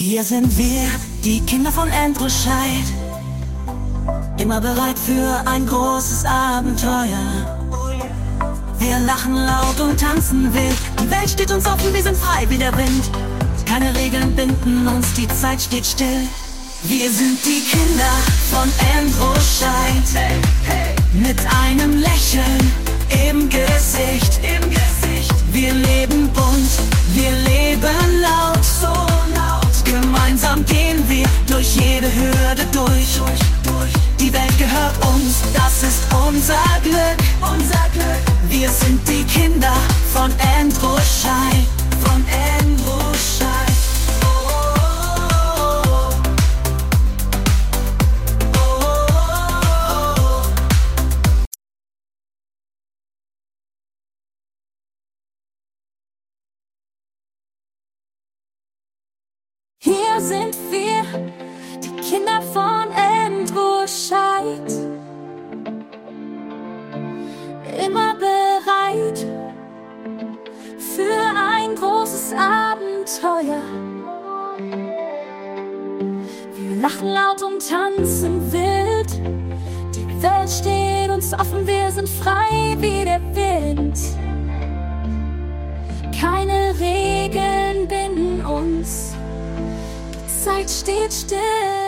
Hier sind wir, die Kinder von Andrew Scheid. Immer bereit für ein großes Abenteuer. Wir lachen laut und tanzen wild. Die Welt steht uns offen, wir sind frei wie der Wind. Keine Regeln binden uns, die Zeit steht still. Wir sind die Kinder von Andrew Scheid. Mit einem Lächeln jede Hürde durch. Die Welt gehört uns, das ist unser Glück, unser Glück. Wir sind die Kinder von Andrew Schei, von Andrew Schei. Oh. Hier sind wir, Kinder von Andrew Scheid. Immer bereit für ein großes Abenteuer. Wir lachen laut und tanzen wild. Die Welt steht uns offen, wir sind frei wie der Wind. Keine Regeln binden uns. Zeit steht still.